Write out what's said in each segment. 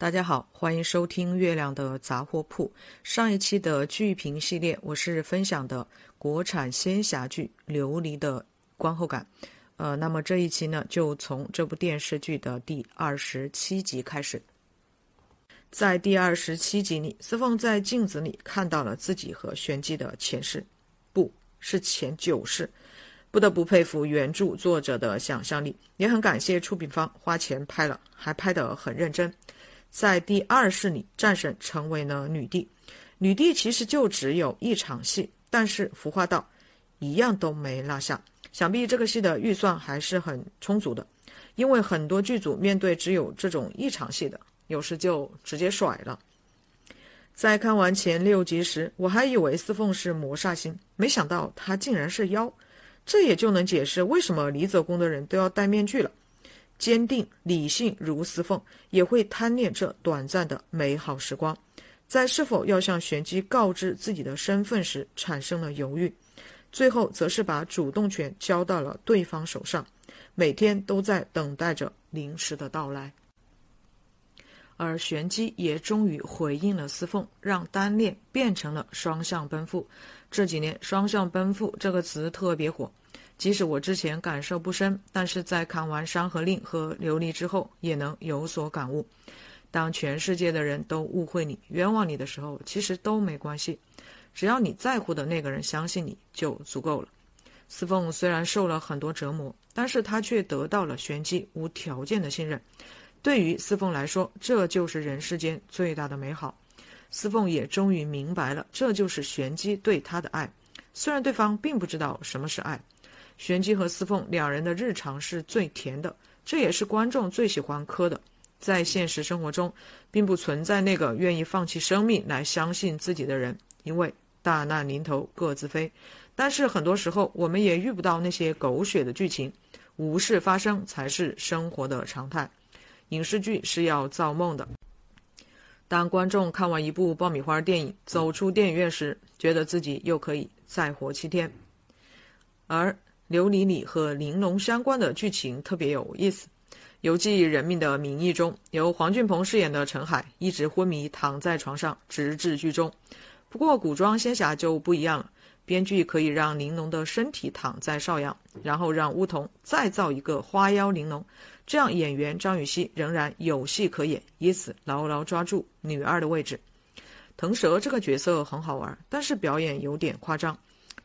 大家好，欢迎收听月亮的杂货铺。上一期的剧评系列，我是分享的国产仙侠剧《琉璃》的观后感。呃，那么这一期呢，就从这部电视剧的第二十七集开始。在第二十七集里，司凤在镜子里看到了自己和玄机的前世，不是前九世。不得不佩服原著作者的想象力，也很感谢出品方花钱拍了，还拍得很认真。在第二世里，战神成为了女帝。女帝其实就只有一场戏，但是服化道一样都没落下。想必这个戏的预算还是很充足的，因为很多剧组面对只有这种一场戏的，有时就直接甩了。在看完前六集时，我还以为司凤是魔煞星，没想到她竟然是妖，这也就能解释为什么离泽宫的人都要戴面具了。坚定理性如司凤，也会贪恋这短暂的美好时光，在是否要向玄机告知自己的身份时产生了犹豫，最后则是把主动权交到了对方手上，每天都在等待着临时的到来。而玄机也终于回应了司凤，让单恋变成了双向奔赴。这几年“双向奔赴”这个词特别火。即使我之前感受不深，但是在看完《山河令》和《琉璃》之后，也能有所感悟。当全世界的人都误会你、冤枉你的时候，其实都没关系，只要你在乎的那个人相信你就足够了。司凤虽然受了很多折磨，但是他却得到了玄机无条件的信任。对于司凤来说，这就是人世间最大的美好。司凤也终于明白了，这就是玄机对他的爱。虽然对方并不知道什么是爱。玄机和司凤两人的日常是最甜的，这也是观众最喜欢磕的。在现实生活中，并不存在那个愿意放弃生命来相信自己的人，因为大难临头各自飞。但是很多时候，我们也遇不到那些狗血的剧情，无事发生才是生活的常态。影视剧是要造梦的。当观众看完一部爆米花电影，走出电影院时，觉得自己又可以再活七天，而。《琉璃》里和玲珑相关的剧情特别有意思，《游记人命的名义》中，由黄俊鹏饰演的陈海一直昏迷躺在床上，直至剧终。不过古装仙侠就不一样了，编剧可以让玲珑的身体躺在邵阳，然后让巫童再造一个花妖玲珑，这样演员张雨绮仍然有戏可演，以此牢牢抓住女二的位置。腾蛇这个角色很好玩，但是表演有点夸张。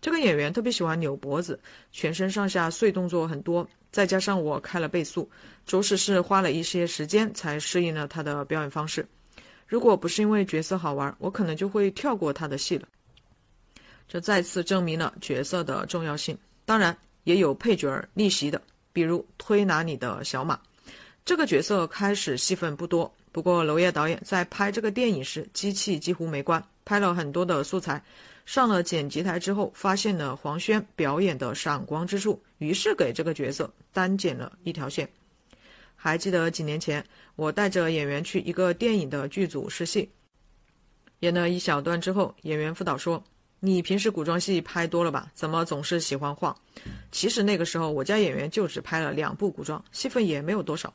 这个演员特别喜欢扭脖子，全身上下碎动作很多，再加上我开了倍速，着实是花了一些时间才适应了他的表演方式。如果不是因为角色好玩，我可能就会跳过他的戏了。这再次证明了角色的重要性。当然，也有配角逆袭的，比如推拿里的小马，这个角色开始戏份不多，不过娄烨导演在拍这个电影时，机器几乎没关，拍了很多的素材。上了剪辑台之后，发现了黄轩表演的闪光之处，于是给这个角色单剪了一条线。还记得几年前，我带着演员去一个电影的剧组试戏，演了一小段之后，演员副导说：“你平时古装戏拍多了吧？怎么总是喜欢晃？”其实那个时候，我家演员就只拍了两部古装，戏份也没有多少。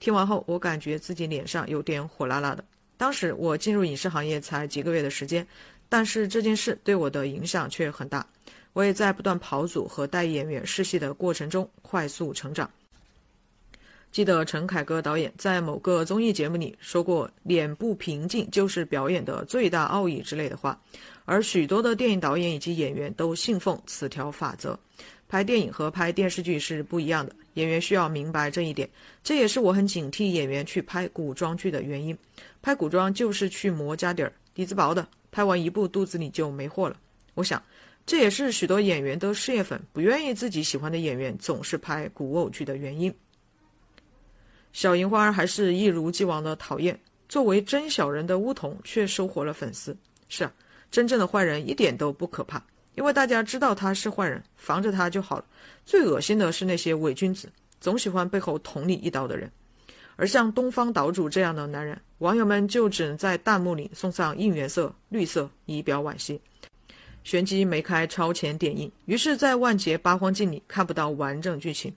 听完后，我感觉自己脸上有点火辣辣的。当时我进入影视行业才几个月的时间。但是这件事对我的影响却很大，我也在不断跑组和带演员试戏的过程中快速成长。记得陈凯歌导演在某个综艺节目里说过：“脸部平静就是表演的最大奥义”之类的话，而许多的电影导演以及演员都信奉此条法则。拍电影和拍电视剧是不一样的，演员需要明白这一点。这也是我很警惕演员去拍古装剧的原因。拍古装就是去磨家底儿，底子薄的。拍完一部，肚子里就没货了。我想，这也是许多演员的事业粉不愿意自己喜欢的演员总是拍古偶剧的原因。小银花还是一如既往的讨厌，作为真小人的巫童却收获了粉丝。是啊，真正的坏人一点都不可怕，因为大家知道他是坏人，防着他就好了。最恶心的是那些伪君子，总喜欢背后捅你一刀的人。而像东方岛主这样的男人，网友们就只能在弹幕里送上应援色绿色以表惋惜。玄机没开超前点映，于是，在万劫八荒镜里看不到完整剧情。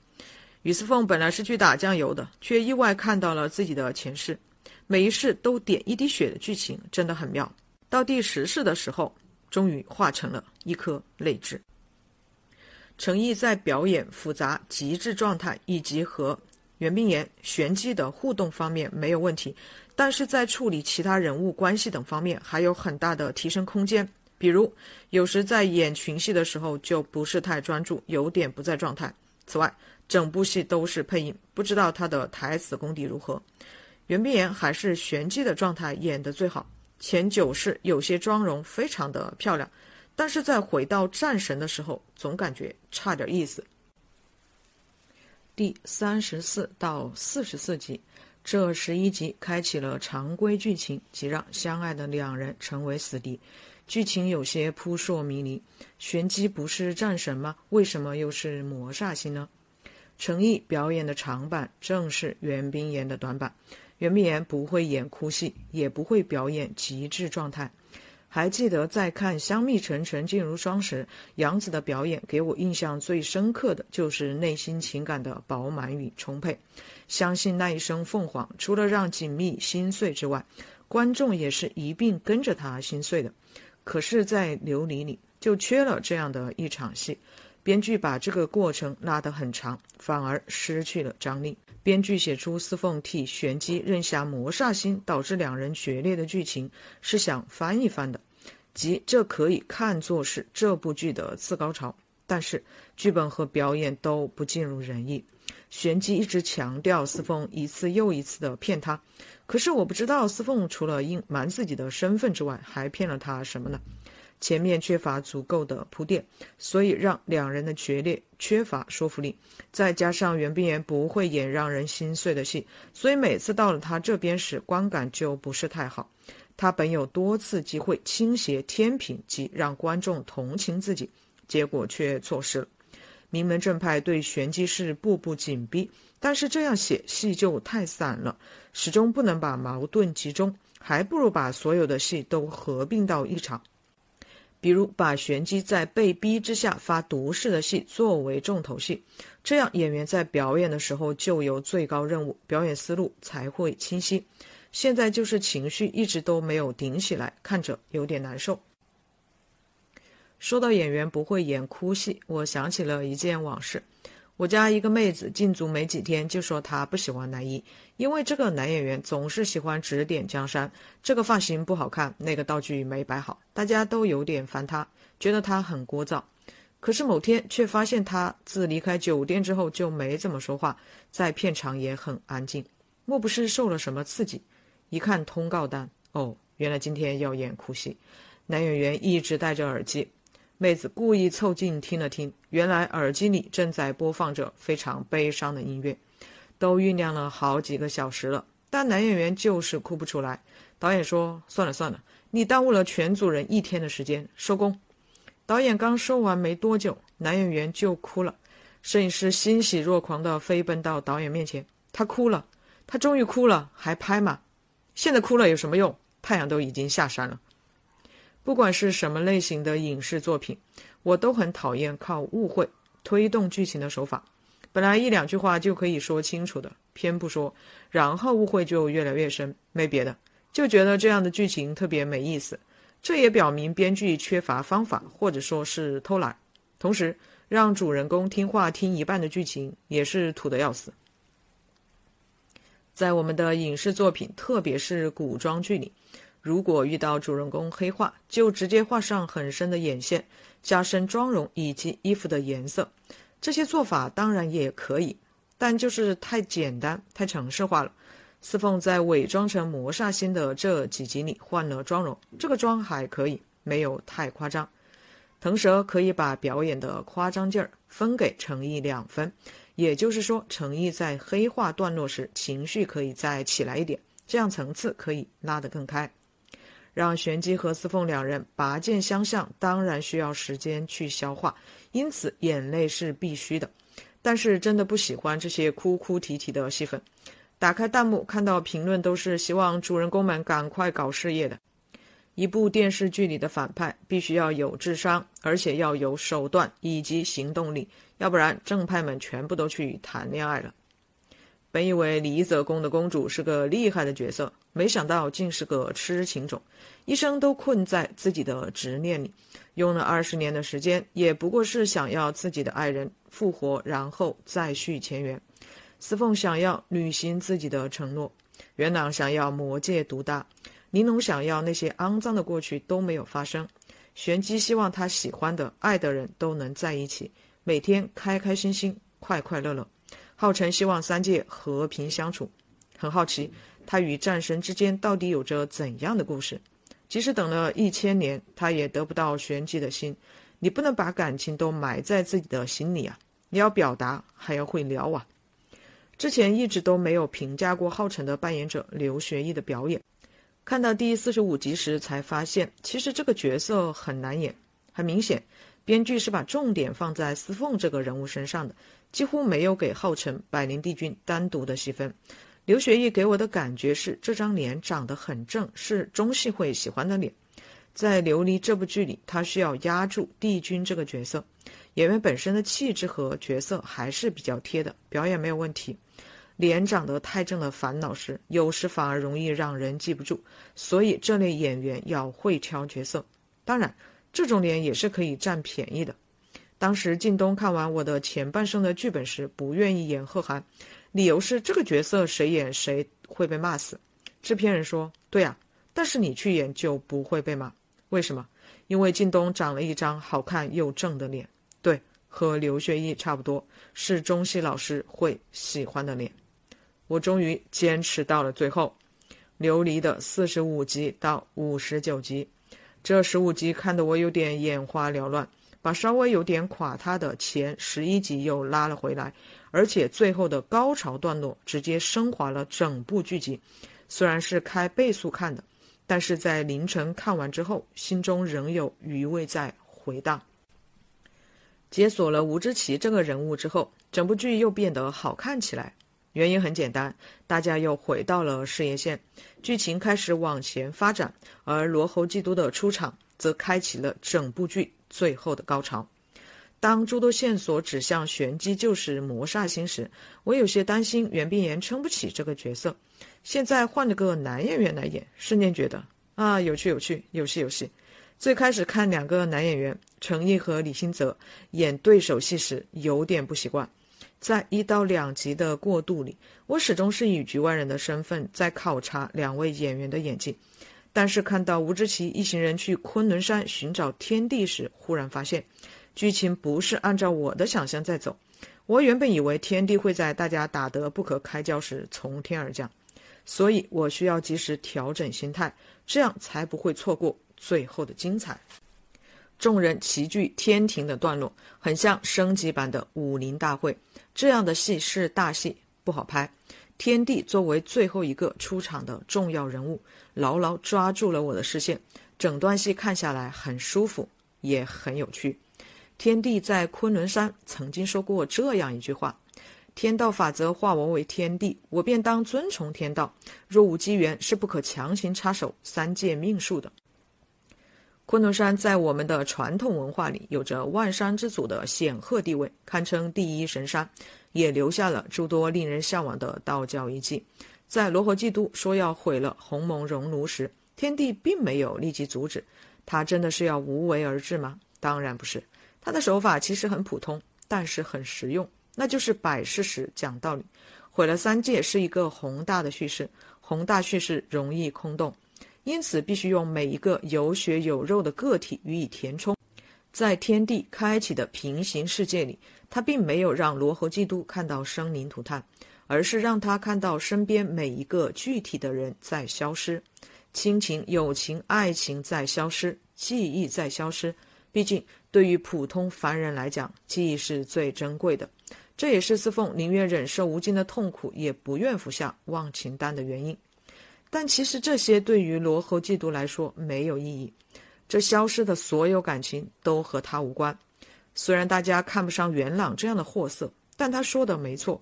雨丝凤本来是去打酱油的，却意外看到了自己的前世。每一世都点一滴血的剧情真的很妙。到第十世的时候，终于化成了一颗泪痣。程毅在表演复杂极致状态以及和袁冰妍、玄机的互动方面没有问题，但是在处理其他人物关系等方面还有很大的提升空间。比如，有时在演群戏的时候就不是太专注，有点不在状态。此外，整部戏都是配音，不知道他的台词功底如何。袁冰妍还是玄机的状态演得最好，前九世有些妆容非常的漂亮，但是在回到战神的时候，总感觉差点意思。第三十四到四十四集，这十一集开启了常规剧情，即让相爱的两人成为死敌。剧情有些扑朔迷离，玄机不是战神吗？为什么又是魔煞星呢？程毅表演的长板正是袁冰妍的短板。袁冰妍不会演哭戏，也不会表演极致状态。还记得在看《香蜜沉沉烬如霜》时，杨紫的表演给我印象最深刻的就是内心情感的饱满与充沛。相信那一声凤凰，除了让锦觅心碎之外，观众也是一并跟着他心碎的。可是，在《琉璃》里就缺了这样的一场戏，编剧把这个过程拉得很长，反而失去了张力。编剧写出司凤替玄机认下魔煞星，导致两人决裂的剧情，是想翻一翻的，即这可以看作是这部剧的次高潮。但是剧本和表演都不尽如人意，玄机一直强调司凤一次又一次的骗他，可是我不知道司凤除了隐瞒自己的身份之外，还骗了他什么呢？前面缺乏足够的铺垫，所以让两人的决裂缺乏说服力。再加上袁冰妍不会演让人心碎的戏，所以每次到了他这边时，观感就不是太好。他本有多次机会倾斜天平，即让观众同情自己，结果却错失了。名门正派对玄机是步步紧逼，但是这样写戏就太散了，始终不能把矛盾集中，还不如把所有的戏都合并到一场。比如把玄机在被逼之下发毒誓的戏作为重头戏，这样演员在表演的时候就有最高任务，表演思路才会清晰。现在就是情绪一直都没有顶起来，看着有点难受。说到演员不会演哭戏，我想起了一件往事。我家一个妹子进组没几天，就说她不喜欢男一，因为这个男演员总是喜欢指点江山，这个发型不好看，那个道具没摆好，大家都有点烦他，觉得他很聒噪。可是某天却发现他自离开酒店之后就没怎么说话，在片场也很安静，莫不是受了什么刺激？一看通告单，哦，原来今天要演哭戏，男演员一直戴着耳机。妹子故意凑近听了听，原来耳机里正在播放着非常悲伤的音乐，都酝酿了好几个小时了，但男演员就是哭不出来。导演说：“算了算了，你耽误了全组人一天的时间，收工。”导演刚说完没多久，男演员就哭了。摄影师欣喜若狂地飞奔到导演面前，他哭了，他终于哭了，还拍吗？现在哭了有什么用？太阳都已经下山了。不管是什么类型的影视作品，我都很讨厌靠误会推动剧情的手法。本来一两句话就可以说清楚的，偏不说，然后误会就越来越深。没别的，就觉得这样的剧情特别没意思。这也表明编剧缺乏方法，或者说是偷懒。同时，让主人公听话听一半的剧情，也是土的要死。在我们的影视作品，特别是古装剧里。如果遇到主人公黑化，就直接画上很深的眼线，加深妆容以及衣服的颜色。这些做法当然也可以，但就是太简单、太城市化了。司凤在伪装成魔煞星的这几集里换了妆容，这个妆还可以，没有太夸张。腾蛇可以把表演的夸张劲儿分给程毅两分，也就是说，程毅在黑化段落时情绪可以再起来一点，这样层次可以拉得更开。让玄机和司凤两人拔剑相向，当然需要时间去消化，因此眼泪是必须的。但是真的不喜欢这些哭哭啼啼的戏份。打开弹幕看到评论都是希望主人公们赶快搞事业的。一部电视剧里的反派必须要有智商，而且要有手段以及行动力，要不然正派们全部都去谈恋爱了。本以为李泽公的公主是个厉害的角色，没想到竟是个痴情种，一生都困在自己的执念里，用了二十年的时间，也不过是想要自己的爱人复活，然后再续前缘。司凤想要履行自己的承诺，元朗想要魔界独大，玲珑想要那些肮脏的过去都没有发生，玄机希望他喜欢的、爱的人都能在一起，每天开开心心、快快乐乐。浩辰希望三界和平相处，很好奇他与战神之间到底有着怎样的故事。即使等了一千年，他也得不到玄机的心。你不能把感情都埋在自己的心里啊！你要表达，还要会聊啊！之前一直都没有评价过浩辰的扮演者刘学义的表演，看到第四十五集时才发现，其实这个角色很难演。很明显，编剧是把重点放在司凤这个人物身上的。几乎没有给浩辰、百灵帝君单独的戏份。刘学义给我的感觉是，这张脸长得很正，是中戏会喜欢的脸。在《琉璃》这部剧里，他需要压住帝君这个角色。演员本身的气质和角色还是比较贴的，表演没有问题。脸长得太正的烦恼是，有时反而容易让人记不住。所以这类演员要会挑角色。当然，这种脸也是可以占便宜的。当时靳东看完我的前半生的剧本时，不愿意演贺涵，理由是这个角色谁演谁会被骂死。制片人说：“对啊，但是你去演就不会被骂。为什么？因为靳东长了一张好看又正的脸，对，和刘学义差不多，是中戏老师会喜欢的脸。”我终于坚持到了最后，琉璃的四十五集到五十九集，这十五集看得我有点眼花缭乱。把稍微有点垮塌的前十一集又拉了回来，而且最后的高潮段落直接升华了整部剧集。虽然是开倍速看的，但是在凌晨看完之后，心中仍有余味在回荡。解锁了吴之奇这个人物之后，整部剧又变得好看起来。原因很简单，大家又回到了事业线，剧情开始往前发展，而罗侯基督的出场则开启了整部剧。最后的高潮，当诸多线索指向玄机就是魔煞星时，我有些担心袁冰妍撑不起这个角色。现在换了个男演员来演，瞬间觉得啊，有趣有趣，有戏有戏。最开始看两个男演员陈毅和李新泽演对手戏时，有点不习惯。在一到两集的过渡里，我始终是以局外人的身份在考察两位演员的演技。但是看到吴志奇一行人去昆仑山寻找天地时，忽然发现，剧情不是按照我的想象在走。我原本以为天地会在大家打得不可开交时从天而降，所以我需要及时调整心态，这样才不会错过最后的精彩。众人齐聚天庭的段落，很像升级版的武林大会，这样的戏是大戏，不好拍。天帝作为最后一个出场的重要人物，牢牢抓住了我的视线。整段戏看下来很舒服，也很有趣。天帝在昆仑山曾经说过这样一句话：“天道法则化我为天帝，我便当遵从天道。若无机缘，是不可强行插手三界命数的。”昆仑山在我们的传统文化里有着万山之祖的显赫地位，堪称第一神山。也留下了诸多令人向往的道教遗迹。在罗侯基督说要毁了鸿蒙熔炉时，天帝并没有立即阻止。他真的是要无为而治吗？当然不是。他的手法其实很普通，但是很实用，那就是摆事实、讲道理。毁了三界是一个宏大的叙事，宏大叙事容易空洞，因此必须用每一个有血有肉的个体予以填充。在天地开启的平行世界里。他并没有让罗侯基督看到生灵涂炭，而是让他看到身边每一个具体的人在消失，亲情、友情、爱情在消失，记忆在消失。毕竟，对于普通凡人来讲，记忆是最珍贵的。这也是司凤宁愿忍受无尽的痛苦，也不愿服下忘情丹的原因。但其实这些对于罗侯基督来说没有意义，这消失的所有感情都和他无关。虽然大家看不上元朗这样的货色，但他说的没错，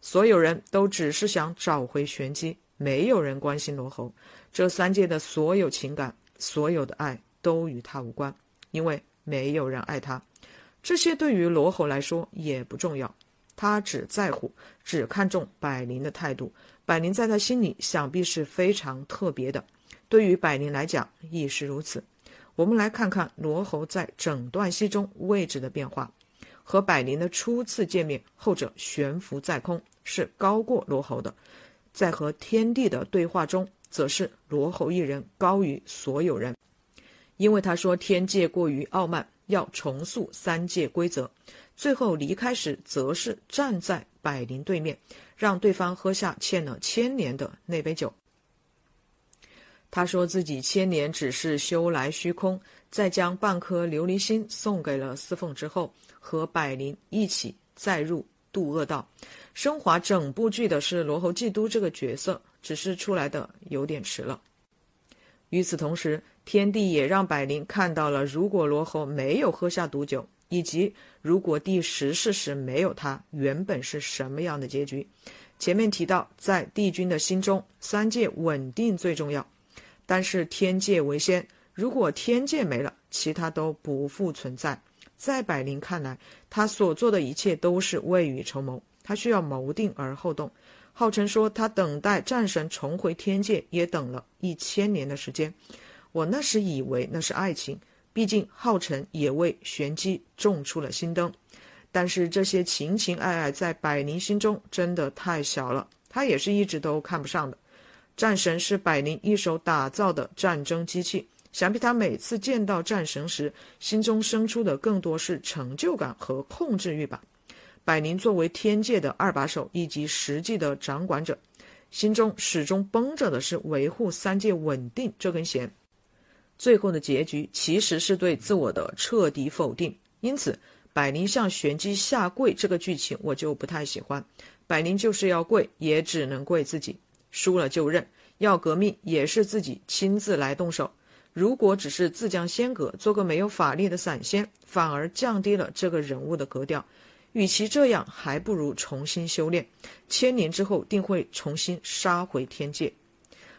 所有人都只是想找回玄机，没有人关心罗侯。这三界的所有情感、所有的爱都与他无关，因为没有人爱他。这些对于罗侯来说也不重要，他只在乎、只看重百灵的态度。百灵在他心里想必是非常特别的，对于百灵来讲亦是如此。我们来看看罗侯在整段戏中位置的变化。和百灵的初次见面，后者悬浮在空，是高过罗侯的；在和天地的对话中，则是罗侯一人高于所有人，因为他说天界过于傲慢，要重塑三界规则。最后离开时，则是站在百灵对面，让对方喝下欠了千年的那杯酒。他说自己千年只是修来虚空，在将半颗琉璃心送给了司凤之后，和百灵一起再入渡恶道。升华整部剧的是罗侯嫉妒这个角色，只是出来的有点迟了。与此同时，天帝也让百灵看到了，如果罗侯没有喝下毒酒，以及如果第十世时没有他，原本是什么样的结局。前面提到，在帝君的心中，三界稳定最重要。但是天界为先，如果天界没了，其他都不复存在。在百灵看来，他所做的一切都是未雨绸缪，他需要谋定而后动。浩辰说，他等待战神重回天界，也等了一千年的时间。我那时以为那是爱情，毕竟浩辰也为玄机种出了心灯。但是这些情情爱爱在百灵心中真的太小了，他也是一直都看不上的。战神是百灵一手打造的战争机器，想必他每次见到战神时，心中生出的更多是成就感和控制欲吧。百灵作为天界的二把手以及实际的掌管者，心中始终绷着的是维护三界稳定这根弦。最后的结局其实是对自我的彻底否定，因此百灵向玄机下跪这个剧情我就不太喜欢。百灵就是要跪，也只能跪自己。输了就认，要革命也是自己亲自来动手。如果只是自降仙格，做个没有法力的散仙，反而降低了这个人物的格调。与其这样，还不如重新修炼。千年之后，定会重新杀回天界。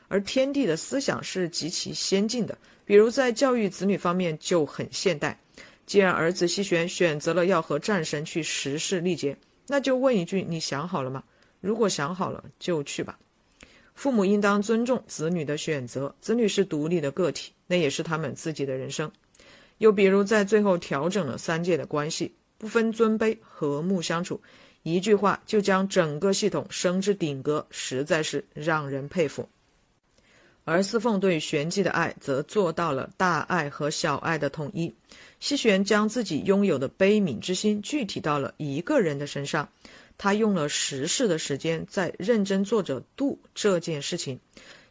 而天帝的思想是极其先进的，比如在教育子女方面就很现代。既然儿子西玄选择了要和战神去十世历劫，那就问一句：你想好了吗？如果想好了，就去吧。父母应当尊重子女的选择，子女是独立的个体，那也是他们自己的人生。又比如在最后调整了三界的关系，不分尊卑，和睦相处，一句话就将整个系统升至顶格，实在是让人佩服。而司凤对玄机的爱，则做到了大爱和小爱的统一。西玄将自己拥有的悲悯之心具体到了一个人的身上。他用了十世的时间在认真做着渡这件事情。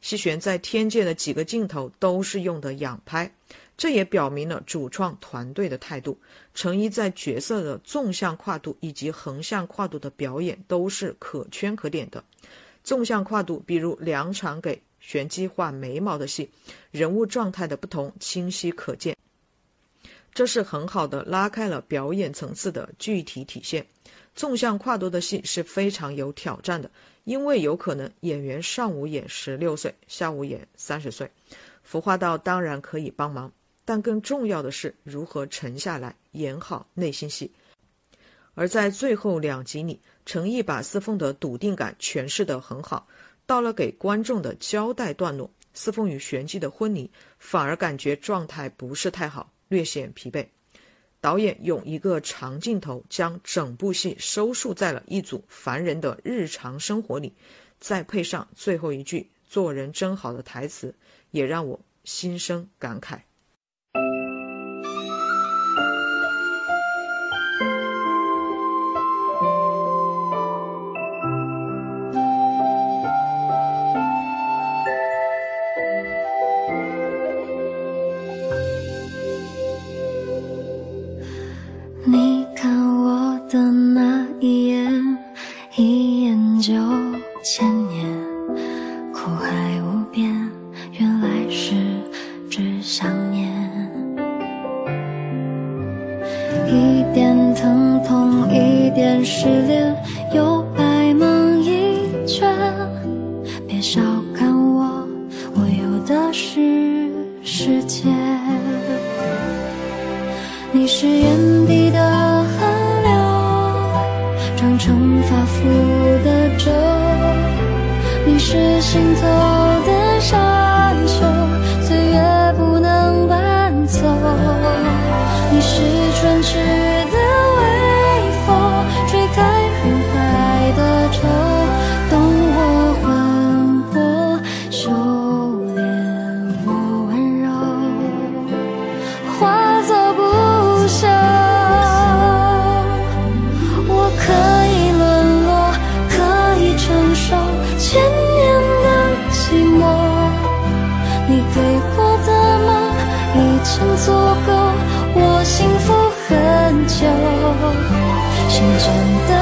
西玄在天界的几个镜头都是用的仰拍，这也表明了主创团队的态度。程一在角色的纵向跨度以及横向跨度的表演都是可圈可点的。纵向跨度，比如两场给玄机画眉毛的戏，人物状态的不同清晰可见，这是很好的拉开了表演层次的具体体现。纵向跨度的戏是非常有挑战的，因为有可能演员上午演十六岁，下午演三十岁。服化道当然可以帮忙，但更重要的是如何沉下来演好内心戏。而在最后两集里，程毅把司凤的笃定感诠释得很好。到了给观众的交代段落，司凤与玄机的婚礼，反而感觉状态不是太好，略显疲惫。导演用一个长镜头将整部戏收束在了一组凡人的日常生活里，再配上最后一句“做人真好”的台词，也让我心生感慨。是行走。真的